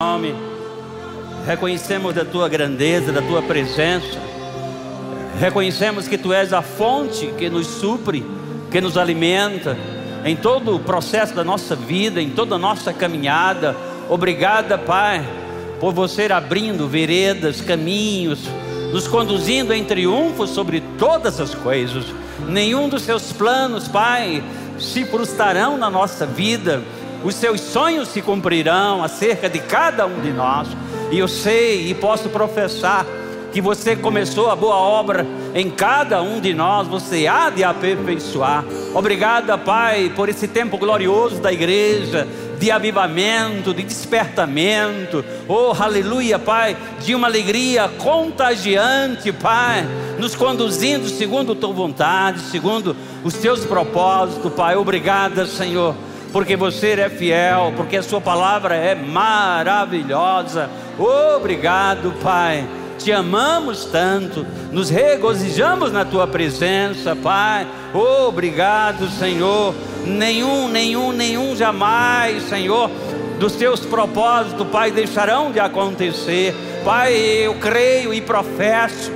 nome, reconhecemos da tua grandeza, da tua presença, reconhecemos que tu és a fonte que nos supre, que nos alimenta em todo o processo da nossa vida, em toda a nossa caminhada. Obrigada, Pai, por você abrindo veredas, caminhos, nos conduzindo em triunfo sobre todas as coisas. Nenhum dos seus planos, Pai, se frustrarão na nossa vida os seus sonhos se cumprirão acerca de cada um de nós. E eu sei e posso professar que você começou a boa obra em cada um de nós, você há de aperfeiçoar. Obrigada, Pai, por esse tempo glorioso da igreja, de avivamento, de despertamento. Oh, aleluia, Pai, de uma alegria contagiante, Pai, nos conduzindo segundo a tua vontade, segundo os teus propósitos, Pai. Obrigada, Senhor porque você é fiel, porque a Sua palavra é maravilhosa. Obrigado, Pai. Te amamos tanto, nos regozijamos na Tua presença, Pai. Obrigado, Senhor. Nenhum, nenhum, nenhum jamais, Senhor, dos Teus propósitos, Pai, deixarão de acontecer. Pai, eu creio e professo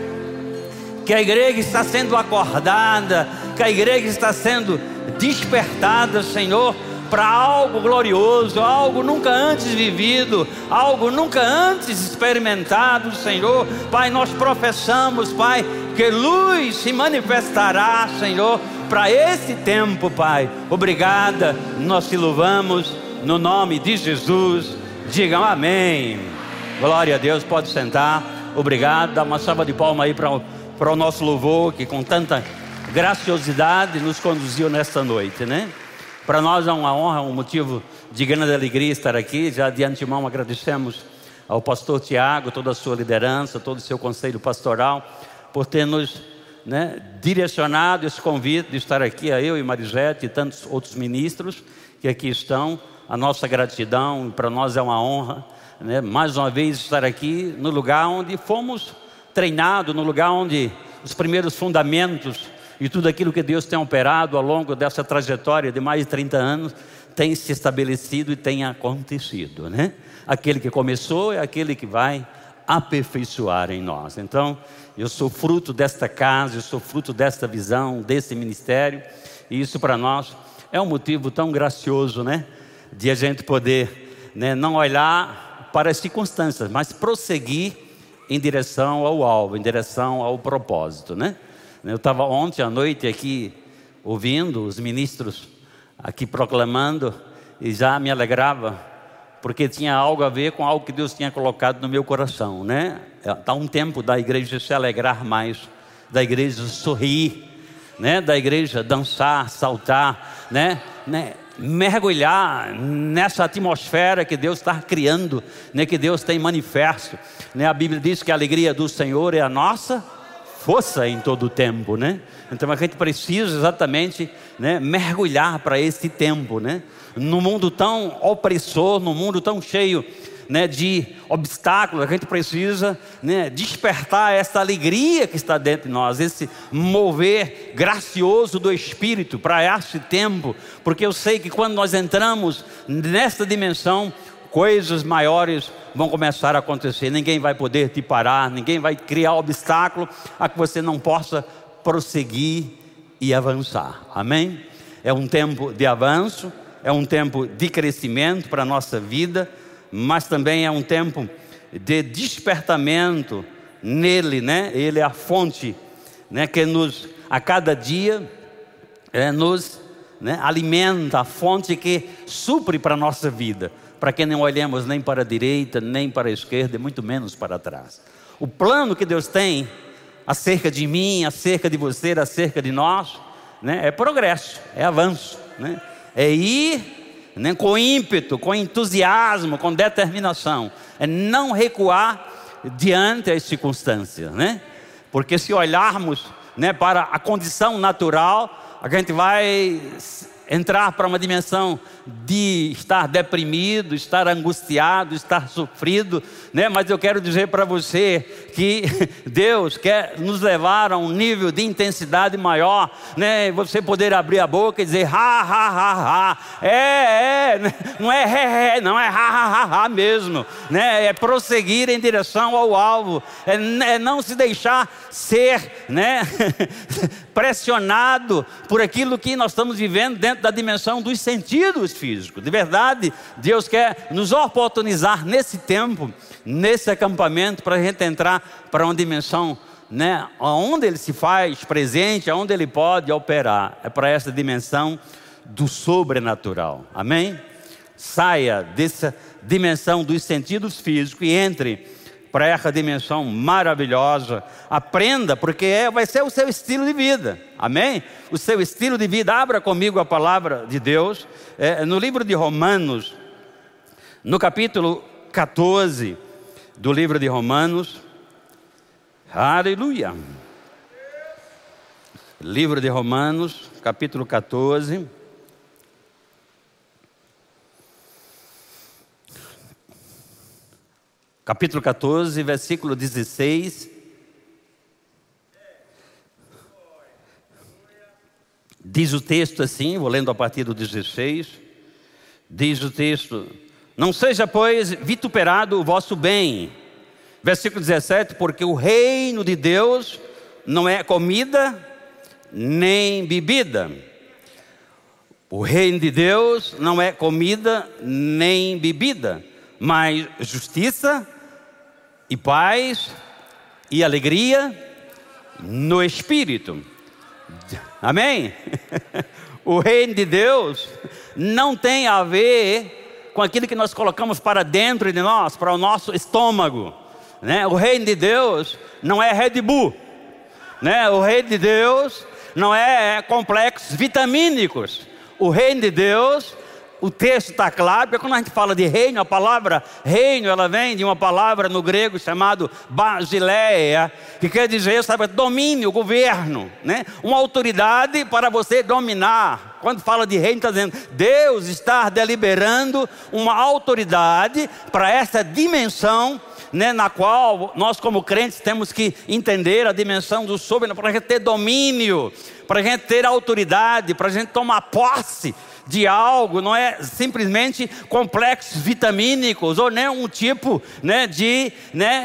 que a igreja está sendo acordada, que a igreja está sendo despertada, Senhor para algo glorioso, algo nunca antes vivido, algo nunca antes experimentado, Senhor. Pai, nós professamos, Pai, que luz se manifestará, Senhor, para esse tempo, Pai. Obrigada, nós te louvamos no nome de Jesus. Digam amém. Glória a Deus, pode sentar. Obrigado. Dá uma salva de palmas aí para o nosso louvor, que com tanta graciosidade nos conduziu nesta noite, né? Para nós é uma honra, um motivo de grande alegria estar aqui. Já de antemão agradecemos ao pastor Tiago, toda a sua liderança, todo o seu conselho pastoral, por ter nos né, direcionado esse convite de estar aqui, a eu e Marisete e tantos outros ministros que aqui estão. A nossa gratidão, para nós é uma honra, né, mais uma vez estar aqui no lugar onde fomos treinados, no lugar onde os primeiros fundamentos e tudo aquilo que Deus tem operado ao longo dessa trajetória de mais de 30 anos tem se estabelecido e tem acontecido, né? Aquele que começou é aquele que vai aperfeiçoar em nós. Então, eu sou fruto desta casa, eu sou fruto desta visão, desse ministério, e isso para nós é um motivo tão gracioso, né? De a gente poder né, não olhar para as circunstâncias, mas prosseguir em direção ao alvo, em direção ao propósito, né? Eu estava ontem à noite aqui ouvindo os ministros aqui proclamando e já me alegrava, porque tinha algo a ver com algo que Deus tinha colocado no meu coração, né? Está um tempo da igreja se alegrar mais, da igreja sorrir, né? Da igreja dançar, saltar, né? né? mergulhar nessa atmosfera que Deus está criando, né? Que Deus tem manifesto, né? A Bíblia diz que a alegria do Senhor é a nossa força em todo o tempo, né? Então a gente precisa exatamente né, mergulhar para esse tempo, né? No mundo tão opressor, no mundo tão cheio né, de obstáculos, a gente precisa né, despertar essa alegria que está dentro de nós, esse mover gracioso do Espírito para esse tempo, porque eu sei que quando nós entramos nessa dimensão, coisas maiores vão começar a acontecer. Ninguém vai poder te parar, ninguém vai criar obstáculo a que você não possa prosseguir e avançar. Amém? É um tempo de avanço, é um tempo de crescimento para a nossa vida, mas também é um tempo de despertamento nele, né? Ele é a fonte, né? Que nos a cada dia é, nos né, alimenta, a fonte que supre para a nossa vida para que não olhemos nem para a direita, nem para a esquerda, e muito menos para trás. O plano que Deus tem acerca de mim, acerca de você, acerca de nós, né, é progresso, é avanço, né, é ir né, com ímpeto, com entusiasmo, com determinação, é não recuar diante das circunstâncias, né? Porque se olharmos né, para a condição natural, a gente vai entrar para uma dimensão de estar deprimido, estar angustiado, estar sofrido, né? Mas eu quero dizer para você que Deus quer nos levar a um nível de intensidade maior, né? Você poder abrir a boca e dizer ha ha ha ha, é é, né? não é é, é não é ha ha ha ha mesmo, né? É prosseguir em direção ao alvo, é, é não se deixar ser, né? pressionado por aquilo que nós estamos vivendo dentro da dimensão dos sentidos físicos. De verdade, Deus quer nos oportunizar nesse tempo, nesse acampamento, para a gente entrar para uma dimensão, né, onde Ele se faz presente, onde Ele pode operar. É para essa dimensão do sobrenatural. Amém? Saia dessa dimensão dos sentidos físicos e entre para essa dimensão maravilhosa. Aprenda, porque é, vai ser o seu estilo de vida. Amém? O seu estilo de vida. Abra comigo a palavra de Deus. É, no livro de Romanos, no capítulo 14 do livro de Romanos. Aleluia. Livro de Romanos, capítulo 14. Capítulo 14, versículo 16. Diz o texto assim, vou lendo a partir do 16. Diz o texto: Não seja, pois, vituperado o vosso bem. Versículo 17: Porque o reino de Deus não é comida nem bebida. O reino de Deus não é comida nem bebida, mas justiça, e paz e alegria no espírito. Amém? O reino de Deus não tem a ver com aquilo que nós colocamos para dentro de nós, para o nosso estômago. Né? O reino de Deus não é Red Bull. Né? O reino de Deus não é complexos vitamínicos. O reino de Deus o texto está claro, porque quando a gente fala de reino, a palavra reino, ela vem de uma palavra no grego chamado basileia, que quer dizer, sabe, domínio, governo, né? Uma autoridade para você dominar. Quando fala de reino, está dizendo, Deus está deliberando uma autoridade para essa dimensão né, na qual nós, como crentes, temos que entender a dimensão do sobrenatural, para a gente ter domínio, para a gente ter autoridade, para a gente tomar posse de algo, não é simplesmente complexos vitamínicos ou nem um tipo né, de, né,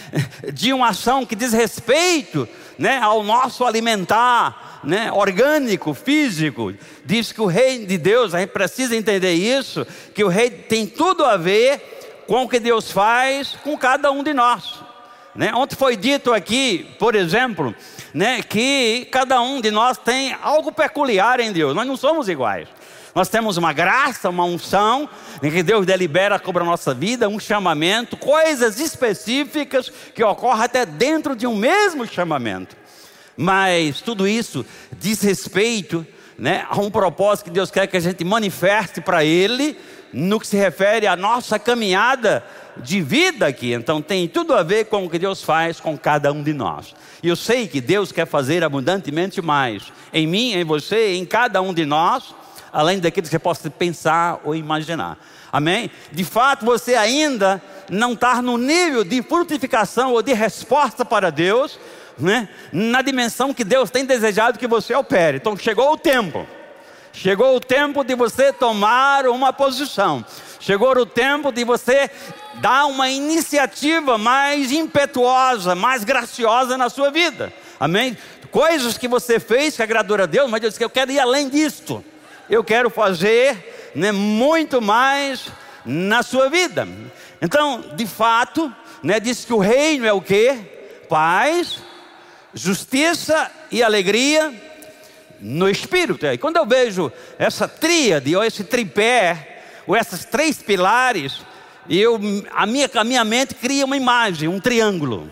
de uma ação que diz respeito né, ao nosso alimentar né, orgânico, físico. Diz que o reino de Deus, a gente precisa entender isso, que o rei tem tudo a ver com o que Deus faz com cada um de nós. Né? Ontem foi dito aqui, por exemplo, né, que cada um de nós tem algo peculiar em Deus, nós não somos iguais. Nós temos uma graça, uma unção, em que Deus delibera sobre a nossa vida, um chamamento, coisas específicas que ocorrem até dentro de um mesmo chamamento. Mas tudo isso diz respeito né, a um propósito que Deus quer que a gente manifeste para Ele, no que se refere à nossa caminhada de vida aqui. Então tem tudo a ver com o que Deus faz com cada um de nós. E eu sei que Deus quer fazer abundantemente mais em mim, em você, em cada um de nós além daquilo que você possa pensar ou imaginar. Amém? De fato, você ainda não está no nível de frutificação ou de resposta para Deus, né? na dimensão que Deus tem desejado que você opere. Então chegou o tempo. Chegou o tempo de você tomar uma posição. Chegou o tempo de você dar uma iniciativa mais impetuosa, mais graciosa na sua vida. Amém? Coisas que você fez que agradou a Deus, mas Deus disse que eu quero ir além disto eu quero fazer né, muito mais na sua vida. Então, de fato, né, diz que o reino é o que? Paz, justiça e alegria no espírito. E quando eu vejo essa tríade, ou esse tripé, ou esses três pilares, eu, a, minha, a minha mente cria uma imagem, um triângulo.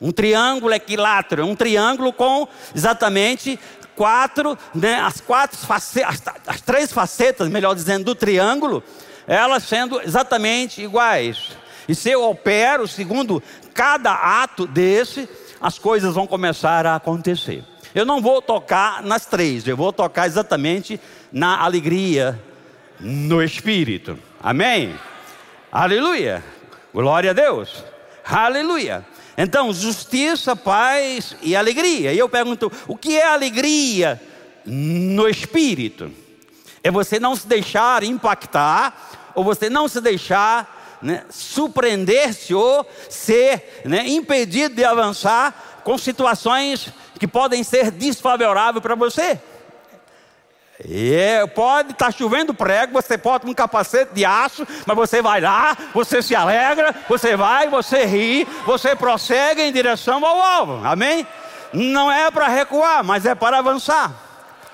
Um triângulo equilátero, um triângulo com exatamente quatro, né, as quatro facetas, as três facetas, melhor dizendo, do triângulo, elas sendo exatamente iguais. E se eu opero segundo cada ato desse, as coisas vão começar a acontecer. Eu não vou tocar nas três, eu vou tocar exatamente na alegria no espírito. Amém? Aleluia. Glória a Deus. Aleluia. Então, justiça, paz e alegria. E eu pergunto: o que é alegria no espírito? É você não se deixar impactar, ou você não se deixar né, surpreender-se ou ser né, impedido de avançar com situações que podem ser desfavoráveis para você. É, pode estar tá chovendo prego, você pode um capacete de aço, mas você vai lá, você se alegra, você vai, você ri, você prossegue em direção ao alvo. Amém? Não é para recuar, mas é para avançar.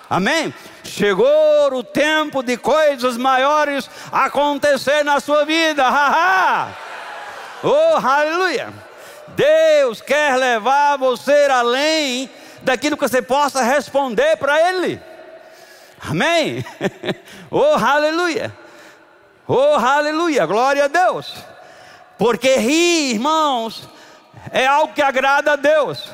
Amém? Chegou o tempo de coisas maiores acontecer na sua vida. Ha. Oh, aleluia! Deus quer levar você além daquilo que você possa responder para Ele. Amém? oh, aleluia! Oh, aleluia! Glória a Deus! Porque rir, irmãos, é algo que agrada a Deus.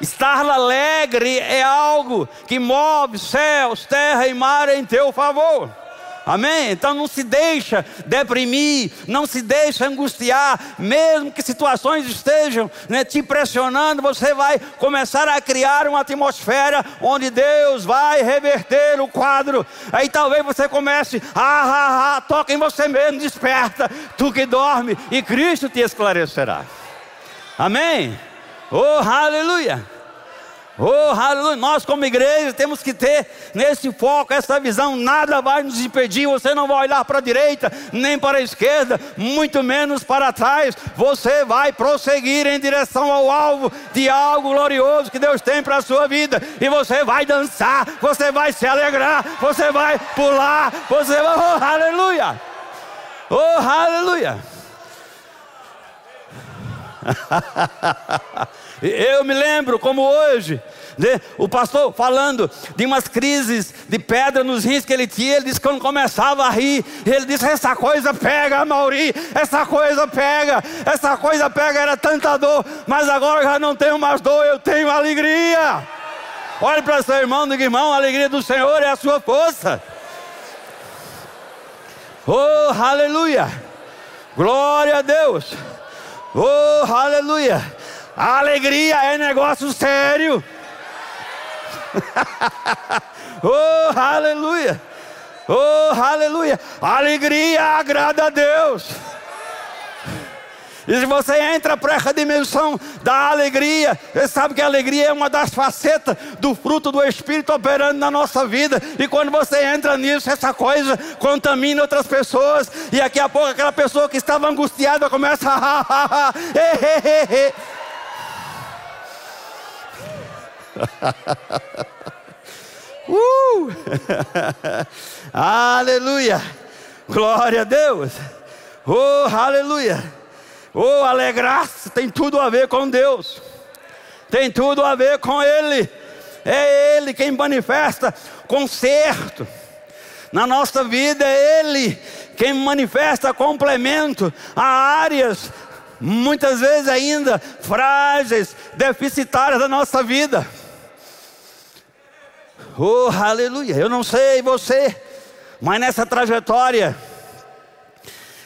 Estar alegre é algo que move céus, terra e mar em teu favor. Amém? Então não se deixa deprimir, não se deixa angustiar, mesmo que situações estejam né, te pressionando, você vai começar a criar uma atmosfera onde Deus vai reverter o quadro. Aí talvez você comece, ah, ah, ah, toca em você mesmo, desperta, tu que dorme, e Cristo te esclarecerá. Amém? Oh, aleluia! Oh, aleluia. Nós, como igreja, temos que ter nesse foco, essa visão. Nada vai nos impedir. Você não vai olhar para a direita, nem para a esquerda, muito menos para trás. Você vai prosseguir em direção ao alvo de algo glorioso que Deus tem para a sua vida. E você vai dançar, você vai se alegrar, você vai pular, você vai. Oh, aleluia. Oh, aleluia. Eu me lembro como hoje, né, o pastor falando de umas crises de pedra nos rins que ele tinha, ele disse que quando começava a rir, ele disse: Essa coisa pega, Mauri, essa coisa pega, essa coisa pega, era tanta dor, mas agora já não tenho mais dor, eu tenho alegria. Olhe para seu irmão, diga irmão, a alegria do Senhor é a sua força. Oh, aleluia! Glória a Deus! Oh, aleluia! A alegria é negócio sério. oh, aleluia. Oh, aleluia. A alegria agrada a Deus. E se você entra para essa dimensão da alegria, você sabe que a alegria é uma das facetas do fruto do Espírito operando na nossa vida. E quando você entra nisso, essa coisa contamina outras pessoas. E daqui a pouco aquela pessoa que estava angustiada começa a. uh! aleluia! Glória a Deus! Oh, aleluia! Oh, alegrar-se tem tudo a ver com Deus, tem tudo a ver com Ele. É Ele quem manifesta conserto na nossa vida, é Ele quem manifesta complemento a áreas muitas vezes ainda frágeis, deficitárias da nossa vida. Oh, aleluia. Eu não sei você, mas nessa trajetória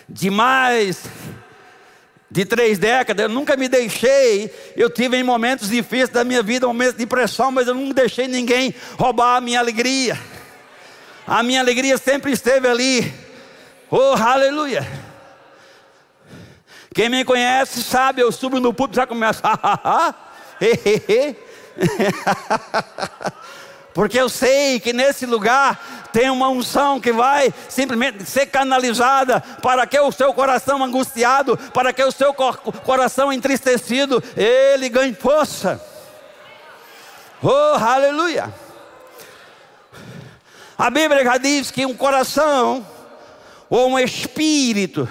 de mais de três décadas, eu nunca me deixei. Eu tive em momentos difíceis da minha vida, momentos de pressão, mas eu nunca deixei ninguém roubar a minha alegria. A minha alegria sempre esteve ali. Oh, aleluia. Quem me conhece sabe, eu subo no púlpito e já começa. Porque eu sei que nesse lugar tem uma unção que vai simplesmente ser canalizada para que o seu coração angustiado, para que o seu coração entristecido, ele ganhe força. Oh, aleluia! A Bíblia já diz que um coração ou um espírito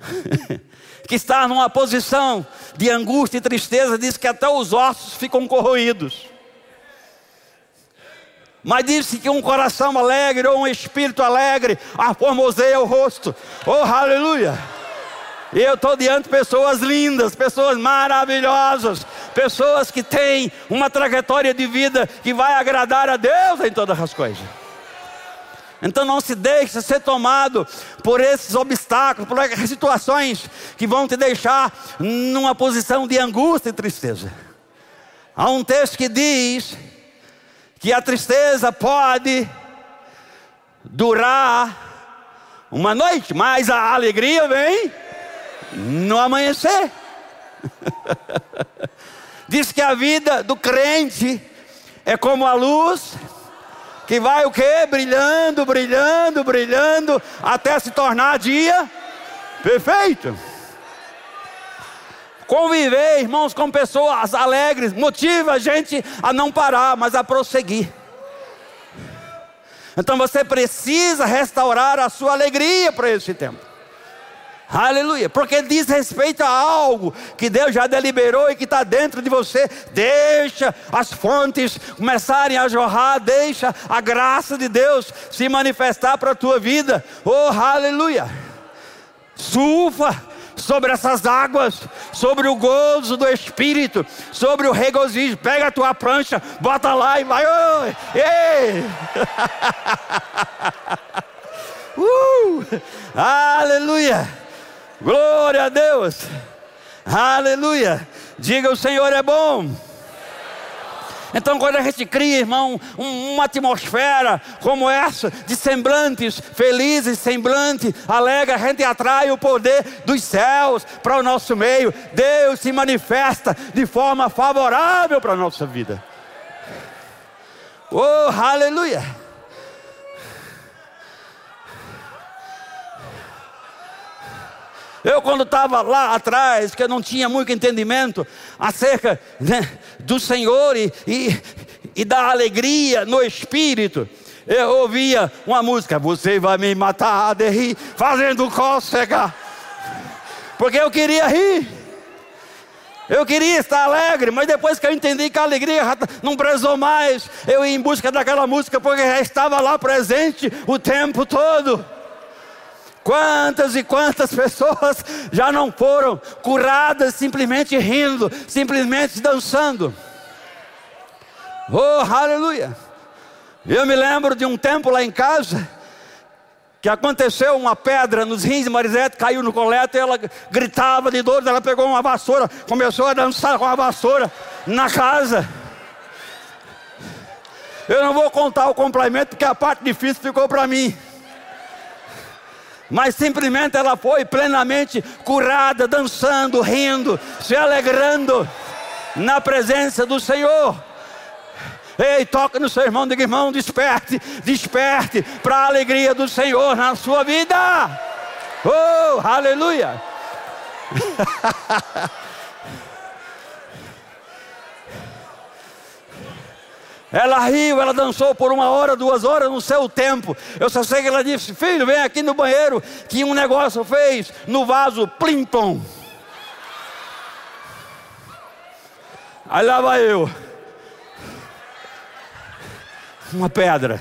que está numa posição de angústia e tristeza diz que até os ossos ficam corroídos. Mas disse que um coração alegre ou um espírito alegre aformoseia o rosto. Oh, aleluia! Eu estou diante de pessoas lindas, pessoas maravilhosas, pessoas que têm uma trajetória de vida que vai agradar a Deus em todas as coisas. Então não se deixe ser tomado por esses obstáculos, por essas situações que vão te deixar numa posição de angústia e tristeza. Há um texto que diz que a tristeza pode durar uma noite, mas a alegria vem no amanhecer. Diz que a vida do crente é como a luz que vai o que? Brilhando, brilhando, brilhando, até se tornar dia perfeito. Conviver, irmãos, com pessoas alegres motiva a gente a não parar, mas a prosseguir. Então você precisa restaurar a sua alegria para esse tempo. Aleluia, porque diz respeito a algo que Deus já deliberou e que está dentro de você. Deixa as fontes começarem a jorrar, deixa a graça de Deus se manifestar para a tua vida. Oh, aleluia! Surfa sobre essas águas, sobre o gozo do Espírito, sobre o regozijo. Pega a tua prancha, bota lá e vai. Oh, ei! uh, aleluia! Glória a Deus. Aleluia. Diga: o Senhor é bom. Então, quando a gente cria, irmão, uma atmosfera como essa, de semblantes felizes, semblante alegre, a gente atrai o poder dos céus para o nosso meio. Deus se manifesta de forma favorável para a nossa vida. Oh, aleluia! Eu, quando estava lá atrás, que eu não tinha muito entendimento acerca né, do Senhor e, e, e da alegria no espírito, eu ouvia uma música: Você vai me matar de rir, fazendo cócega, porque eu queria rir. Eu queria estar alegre, mas depois que eu entendi que a alegria não prezou mais, eu ia em busca daquela música, porque já estava lá presente o tempo todo. Quantas e quantas pessoas já não foram curadas simplesmente rindo, simplesmente dançando? Oh, aleluia! Eu me lembro de um tempo lá em casa que aconteceu uma pedra nos rins de Marisete, caiu no colete, ela gritava de dor, ela pegou uma vassoura, começou a dançar com a vassoura na casa. Eu não vou contar o complemento porque a parte difícil ficou para mim mas simplesmente ela foi plenamente curada, dançando, rindo, se alegrando na presença do Senhor. Ei, toca no seu irmão, diga irmão, desperte, desperte para a alegria do Senhor na sua vida. Oh, aleluia! Ela riu, ela dançou por uma hora, duas horas no seu tempo. Eu só sei que ela disse: Filho, vem aqui no banheiro, que um negócio fez no vaso, plim-pom. Aí lá vai eu. Uma pedra.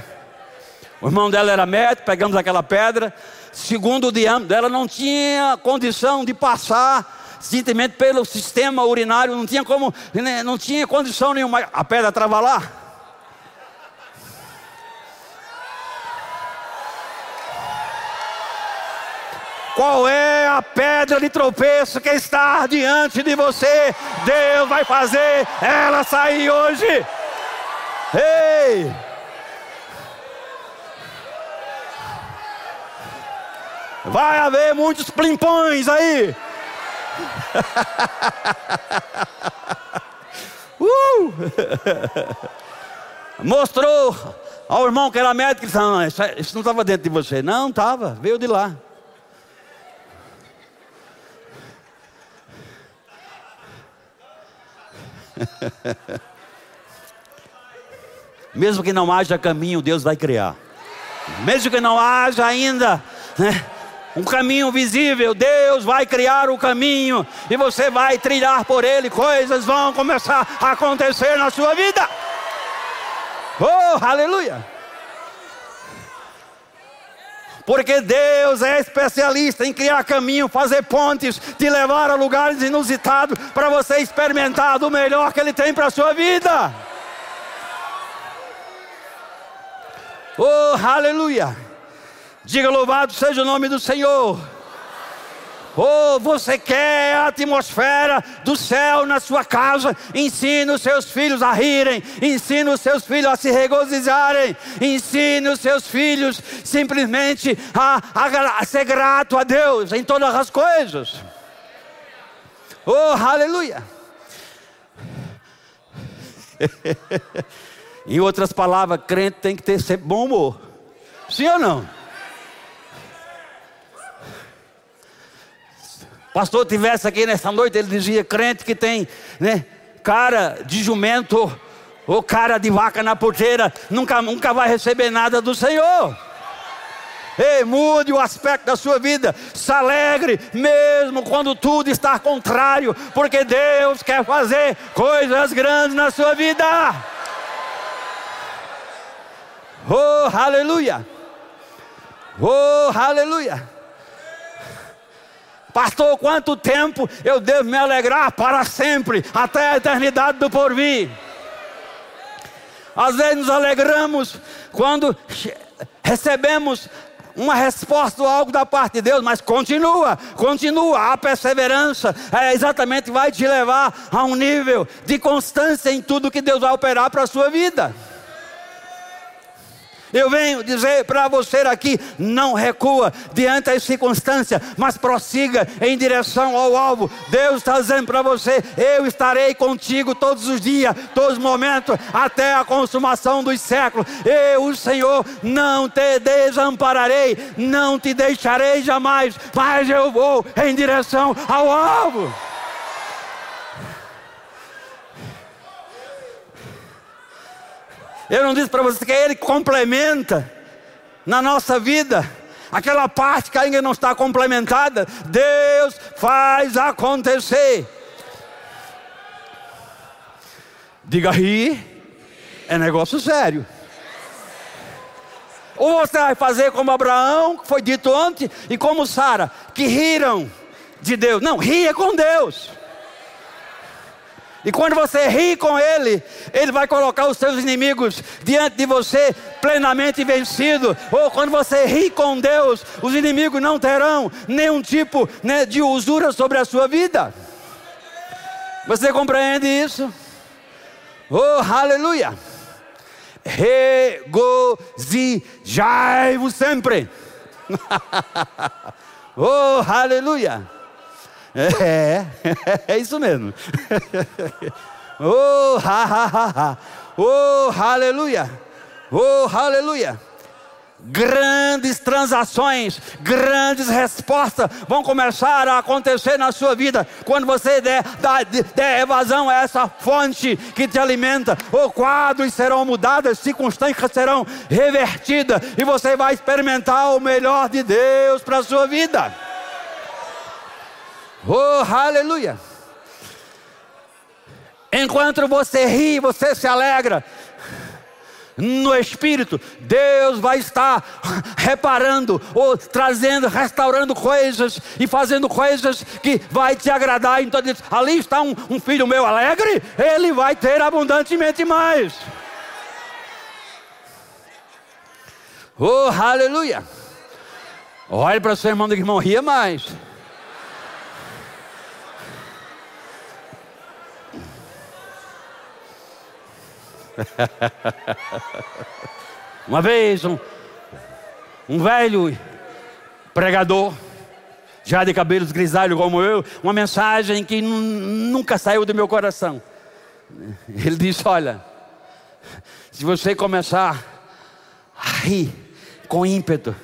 O irmão dela era médico, pegamos aquela pedra. Segundo o diâmetro dela, não tinha condição de passar simplesmente pelo sistema urinário, não tinha como, né, não tinha condição nenhuma. A pedra estava lá. Qual é a pedra de tropeço que está diante de você? Deus vai fazer ela sair hoje. Ei! Vai haver muitos plimpões aí. uh! Mostrou ao irmão que era médico, disse, não, isso não estava dentro de você. Não, estava, veio de lá. Mesmo que não haja caminho, Deus vai criar. Mesmo que não haja ainda né, um caminho visível, Deus vai criar o caminho e você vai trilhar por ele. Coisas vão começar a acontecer na sua vida. Oh, aleluia! Porque Deus é especialista em criar caminho, fazer pontes, te levar a lugares inusitados para você experimentar do melhor que Ele tem para a sua vida. Oh, aleluia! Diga louvado seja o nome do Senhor. Oh, você quer a atmosfera do céu na sua casa? Ensine os seus filhos a rirem, ensine os seus filhos a se regozijarem, ensine os seus filhos simplesmente a, a, a ser grato a Deus em todas as coisas. Oh, aleluia! em outras palavras, crente tem que ter sempre bom humor. Sim ou não? Pastor tivesse aqui nessa noite, ele dizia: crente que tem né, cara de jumento ou cara de vaca na porteira, nunca, nunca vai receber nada do Senhor. Ei, mude o aspecto da sua vida, se alegre, mesmo quando tudo está contrário, porque Deus quer fazer coisas grandes na sua vida. Oh, aleluia! Oh, aleluia! Pastor, quanto tempo eu devo me alegrar para sempre, até a eternidade do porvir? Às vezes nos alegramos quando recebemos uma resposta ou algo da parte de Deus, mas continua, continua, a perseverança é exatamente vai te levar a um nível de constância em tudo que Deus vai operar para a sua vida. Eu venho dizer para você aqui: não recua diante das circunstâncias, mas prossiga em direção ao alvo. Deus está dizendo para você: eu estarei contigo todos os dias, todos os momentos, até a consumação dos séculos. Eu, o Senhor, não te desampararei, não te deixarei jamais, mas eu vou em direção ao alvo. Eu não disse para você que Ele complementa na nossa vida aquela parte que ainda não está complementada. Deus faz acontecer. Diga rir, é negócio sério. Ou você vai fazer como Abraão, que foi dito ontem, e como Sara, que riram de Deus. Não, ria com Deus. E quando você ri com Ele, Ele vai colocar os seus inimigos diante de você plenamente vencido. Ou quando você ri com Deus, os inimigos não terão nenhum tipo né, de usura sobre a sua vida. Você compreende isso? Oh, aleluia! Regozijai-vos sempre. oh, aleluia! É, é isso mesmo. oh, ha, ha, ha. Oh, aleluia. Oh, aleluia. Grandes transações, grandes respostas vão começar a acontecer na sua vida quando você der, der, evasão a essa fonte que te alimenta. Os quadros serão mudados, circunstâncias serão revertidas e você vai experimentar o melhor de Deus para a sua vida. Oh, aleluia! Enquanto você ri, você se alegra. No Espírito, Deus vai estar reparando, ou trazendo, restaurando coisas e fazendo coisas que vai te agradar. Então, ali está um, um filho meu alegre, ele vai ter abundantemente mais. Oh, aleluia! Olhe para o seu irmão do irmão, ria mais. Uma vez, um, um velho pregador, já de cabelos grisalhos como eu, uma mensagem que nunca saiu do meu coração. Ele disse: Olha, se você começar a rir com ímpeto,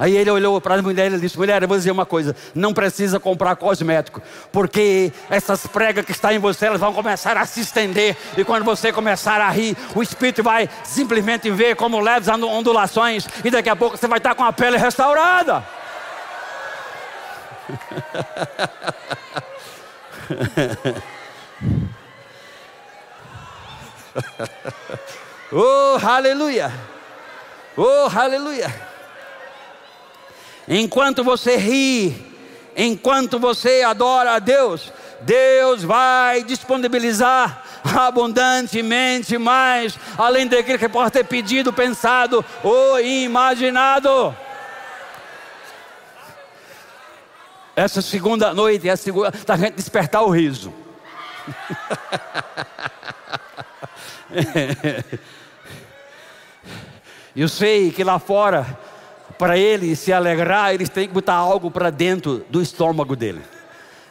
Aí ele olhou para a mulher e disse: Mulher, eu vou dizer uma coisa: não precisa comprar cosmético, porque essas pregas que estão em você elas vão começar a se estender. E quando você começar a rir, o espírito vai simplesmente ver como leves ondulações, e daqui a pouco você vai estar com a pele restaurada. oh, aleluia! Oh, aleluia! Enquanto você ri, enquanto você adora a Deus, Deus vai disponibilizar abundantemente mais, além daquilo que pode ter pedido, pensado ou imaginado. Essa segunda noite é a segunda da gente despertar o riso. Eu sei que lá fora, para ele se alegrar, eles têm que botar algo para dentro do estômago dele.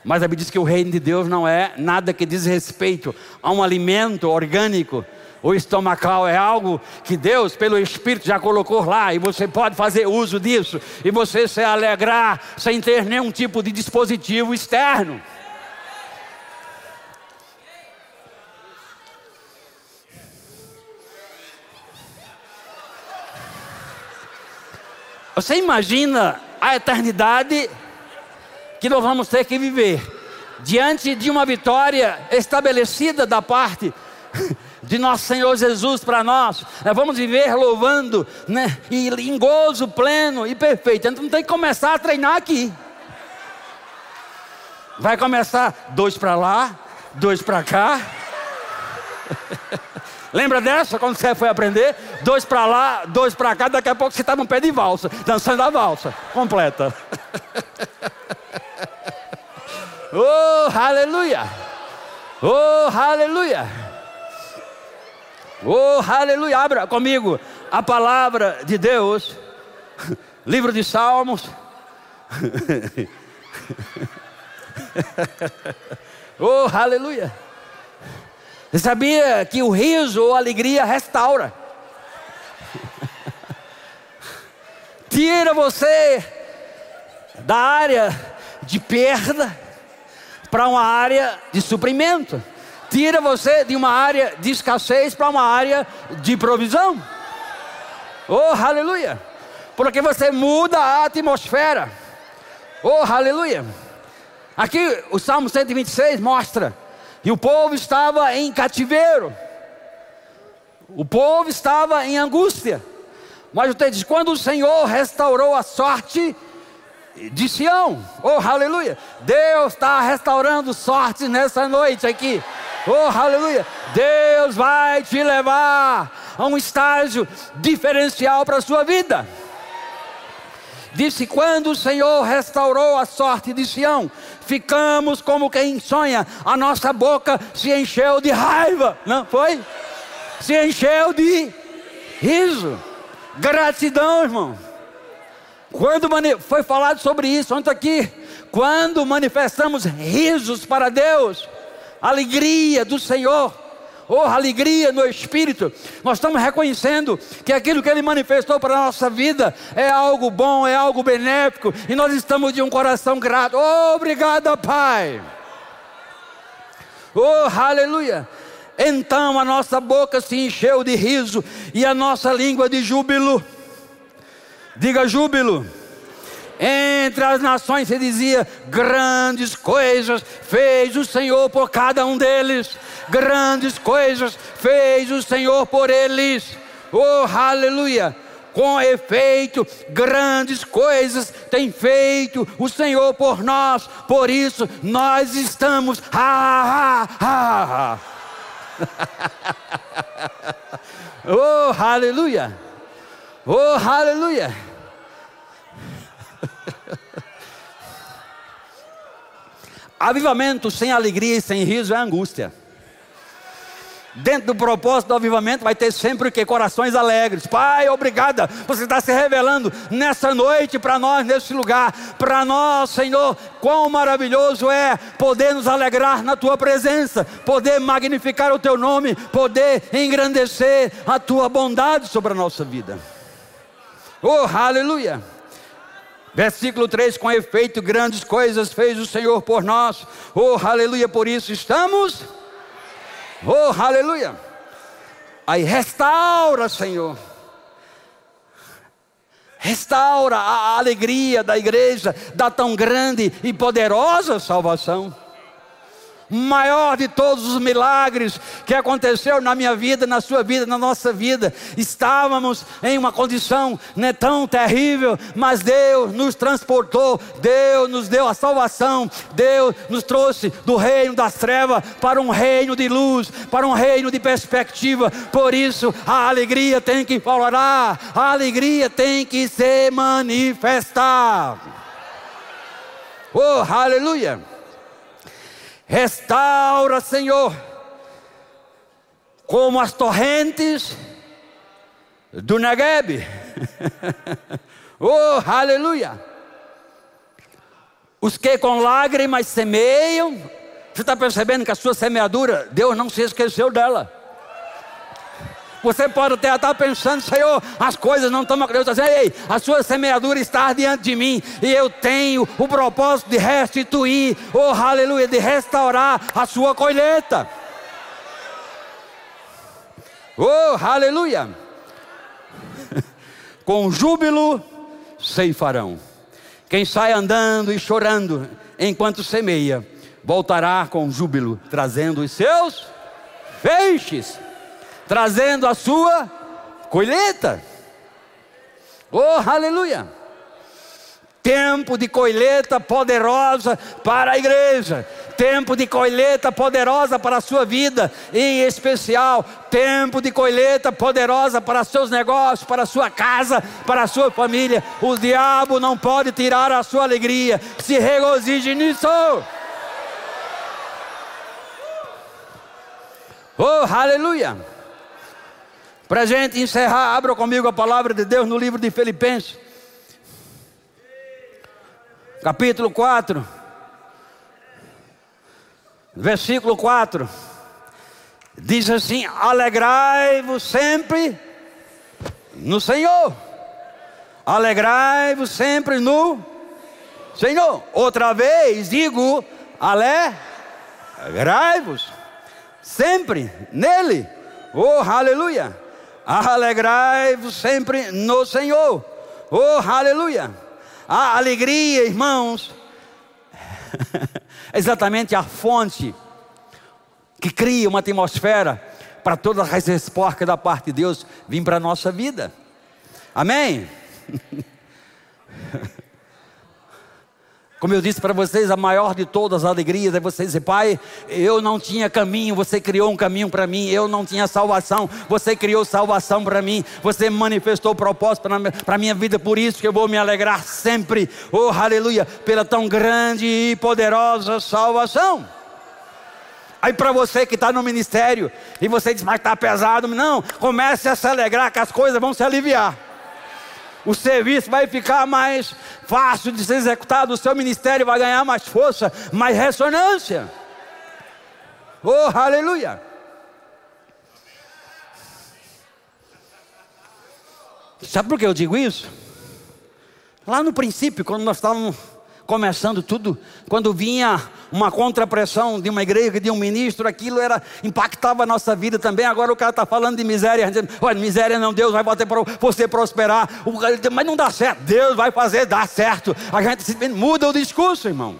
Mas a Bíblia diz que o reino de Deus não é nada que diz respeito a um alimento orgânico ou estomacal, é algo que Deus, pelo Espírito, já colocou lá e você pode fazer uso disso e você se alegrar sem ter nenhum tipo de dispositivo externo. Você imagina a eternidade que nós vamos ter que viver diante de uma vitória estabelecida da parte de nosso Senhor Jesus para nós. Nós vamos viver louvando, né? E em gozo pleno e perfeito. Então tem que começar a treinar aqui. Vai começar dois para lá, dois para cá. Lembra dessa quando você foi aprender? Dois para lá, dois para cá, daqui a pouco você está no pé de valsa, dançando a valsa completa. oh, aleluia! Oh, aleluia! Oh, aleluia! Abra comigo a palavra de Deus, livro de Salmos. oh, aleluia! Você sabia que o riso ou a alegria restaura? Tira você da área de perda para uma área de suprimento. Tira você de uma área de escassez para uma área de provisão. Oh, aleluia! Porque você muda a atmosfera. Oh, aleluia! Aqui o Salmo 126 mostra e o povo estava em cativeiro. O povo estava em angústia. Mas o texto diz: quando o Senhor restaurou a sorte de Sião, oh aleluia, Deus está restaurando sorte nessa noite aqui, oh aleluia, Deus vai te levar a um estágio diferencial para a sua vida. Disse: quando o Senhor restaurou a sorte de Sião, ficamos como quem sonha, a nossa boca se encheu de raiva, não foi? Se encheu de riso, gratidão, irmão. Quando foi falado sobre isso ontem aqui, quando manifestamos risos para Deus, alegria do Senhor, oh alegria no Espírito, nós estamos reconhecendo que aquilo que Ele manifestou para a nossa vida é algo bom, é algo benéfico, e nós estamos de um coração grato. Oh, obrigado, Pai. Oh, aleluia. Então a nossa boca se encheu de riso e a nossa língua de júbilo. Diga júbilo. Entre as nações se dizia: grandes coisas fez o Senhor por cada um deles grandes coisas fez o Senhor por eles. Oh, aleluia! Com efeito, grandes coisas tem feito o Senhor por nós, por isso nós estamos. Ha, ha, ha. oh, aleluia! Oh, aleluia! Avivamento sem alegria e sem riso é angústia. Dentro do propósito do avivamento vai ter sempre o que? Corações alegres. Pai, obrigada. Você está se revelando nessa noite para nós, nesse lugar. Para nós, Senhor, quão maravilhoso é poder nos alegrar na tua presença, poder magnificar o teu nome, poder engrandecer a tua bondade sobre a nossa vida. Oh, aleluia. Versículo 3: Com efeito, grandes coisas fez o Senhor por nós. Oh, aleluia. Por isso estamos Oh, aleluia! Aí restaura, Senhor. Restaura a alegria da igreja, da tão grande e poderosa salvação. Maior de todos os milagres que aconteceu na minha vida, na sua vida, na nossa vida. Estávamos em uma condição não é tão terrível, mas Deus nos transportou, Deus nos deu a salvação, Deus nos trouxe do reino das trevas para um reino de luz, para um reino de perspectiva. Por isso, a alegria tem que florar, a alegria tem que se manifestar. Oh, aleluia! Restaura, Senhor, como as torrentes do Negueb. oh, aleluia! Os que com lágrimas semeiam, você está percebendo que a sua semeadura, Deus não se esqueceu dela. Você pode até estar pensando, Senhor, as coisas não estão. Deus dizendo, ei, a sua semeadura está diante de mim, e eu tenho o propósito de restituir, oh aleluia, de restaurar a sua colheita. Oh, aleluia! Com júbilo ceifarão. Quem sai andando e chorando enquanto semeia, voltará com júbilo, trazendo os seus feixes trazendo a sua colheita. Oh, aleluia! Tempo de colheita poderosa para a igreja, tempo de colheita poderosa para a sua vida, em especial, tempo de colheita poderosa para seus negócios, para sua casa, para sua família. O diabo não pode tirar a sua alegria, se regozije nisso. Oh, aleluia! Para a gente encerrar, abra comigo a palavra de Deus no livro de Filipenses, capítulo 4, versículo 4. Diz assim: Alegrai-vos sempre no Senhor. Alegrai-vos sempre no Senhor. Outra vez digo: alegrai-vos sempre nele. Oh, aleluia! Alegrai-vos sempre no Senhor. Oh, aleluia! A alegria, irmãos, é exatamente a fonte que cria uma atmosfera para todas as respostas da parte de Deus vir para a nossa vida. Amém? Como eu disse para vocês, a maior de todas as alegrias é você dizer, Pai, eu não tinha caminho, você criou um caminho para mim, eu não tinha salvação, você criou salvação para mim, você manifestou propósito para a minha vida, por isso que eu vou me alegrar sempre, oh aleluia, pela tão grande e poderosa salvação. Aí para você que está no ministério e você diz, mas está pesado, não, comece a se alegrar que as coisas vão se aliviar o serviço vai ficar mais fácil de ser executado, o seu ministério vai ganhar mais força, mais ressonância. Oh, aleluia! Sabe por que eu digo isso? Lá no princípio, quando nós estávamos começando tudo, quando vinha uma contrapressão de uma igreja, de um ministro, aquilo era impactava a nossa vida também. Agora o cara está falando de miséria, dizendo, olha, miséria não, Deus vai fazer para você prosperar. Mas não dá certo, Deus vai fazer dar certo. A gente muda o discurso, irmão.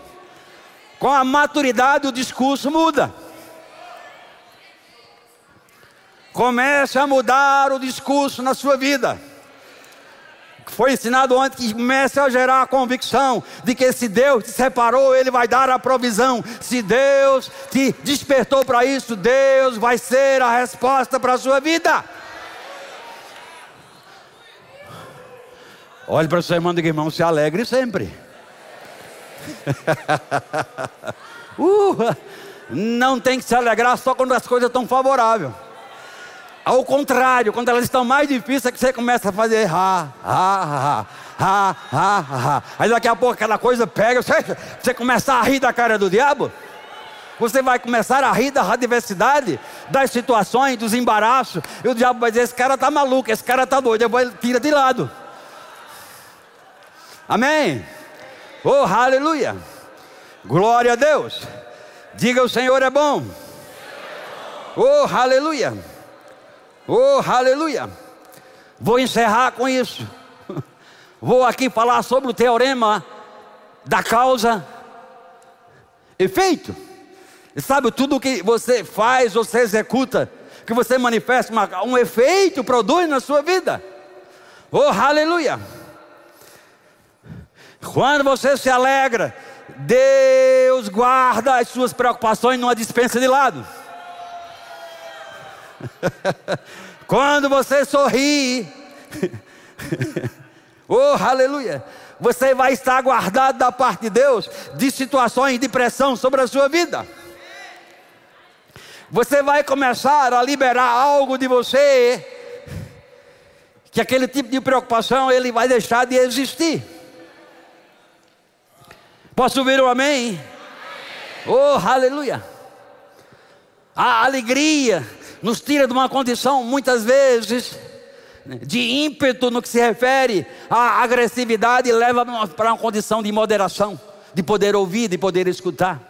Com a maturidade o discurso muda. Comece a mudar o discurso na sua vida foi ensinado antes que comece a gerar a convicção de que se Deus te separou, Ele vai dar a provisão. Se Deus te despertou para isso, Deus vai ser a resposta para a sua vida. Olhe para o seu irmão e diga, irmão, se alegre sempre. uh, não tem que se alegrar só quando as coisas estão favoráveis. Ao contrário, quando elas estão mais difíceis, é que você começa a fazer ha, ha, ha, ha, ha, ha. Aí daqui a pouco aquela coisa pega, você, você começa a rir da cara do diabo. Você vai começar a rir da adversidade, das situações, dos embaraços. E o diabo vai dizer: esse cara está maluco, esse cara está doido. Eu vou, tira de lado. Amém? Oh, aleluia! Glória a Deus! Diga: o Senhor é bom. Oh, aleluia! Oh, aleluia! Vou encerrar com isso. Vou aqui falar sobre o teorema da causa efeito. Sabe, tudo que você faz, você executa, que você manifesta, um efeito produz na sua vida. Oh, aleluia! Quando você se alegra, Deus guarda as suas preocupações numa dispensa de lado. Quando você sorri, oh aleluia, você vai estar guardado da parte de Deus de situações de pressão sobre a sua vida. Você vai começar a liberar algo de você que aquele tipo de preocupação ele vai deixar de existir. Posso ouvir um amém? amém? Oh, aleluia! A alegria nos tira de uma condição, muitas vezes, de ímpeto no que se refere à agressividade leva para uma condição de moderação, de poder ouvir, de poder escutar.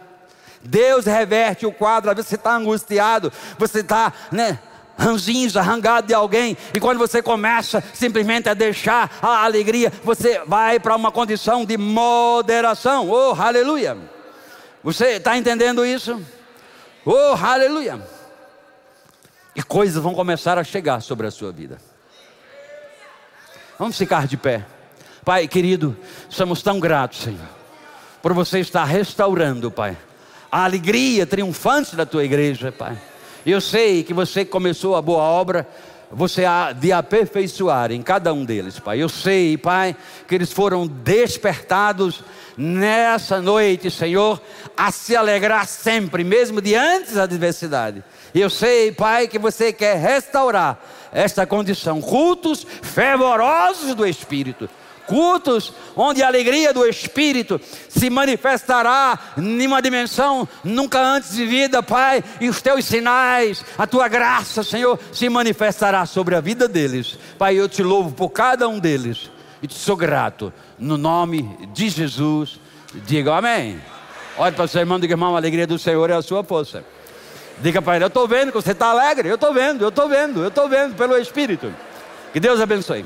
Deus reverte o quadro, às vezes você está angustiado, você está, né? ranzinhos, arrangado de alguém, e quando você começa simplesmente a deixar a alegria, você vai para uma condição de moderação. Oh, aleluia! Você está entendendo isso? Oh, aleluia! E coisas vão começar a chegar sobre a sua vida. Vamos ficar de pé. Pai querido, somos tão gratos, Senhor, por você estar restaurando, Pai, a alegria triunfante da tua igreja, Pai. Eu sei que você começou a boa obra, você há de aperfeiçoar em cada um deles, Pai. Eu sei, Pai, que eles foram despertados nessa noite, Senhor, a se alegrar sempre, mesmo diante da adversidade. Eu sei, Pai, que você quer restaurar esta condição, cultos fervorosos do Espírito cultos onde a alegria do Espírito se manifestará em uma dimensão nunca antes vivida, Pai, e os teus sinais, a tua graça, Senhor, se manifestará sobre a vida deles. Pai, eu te louvo por cada um deles e te sou grato, no nome de Jesus. Diga amém. Olha para o seu irmão diga, irmão, a alegria do Senhor é a sua força. Diga para ele, eu estou vendo que você está alegre, eu estou vendo, eu estou vendo, eu estou vendo pelo Espírito. Que Deus abençoe.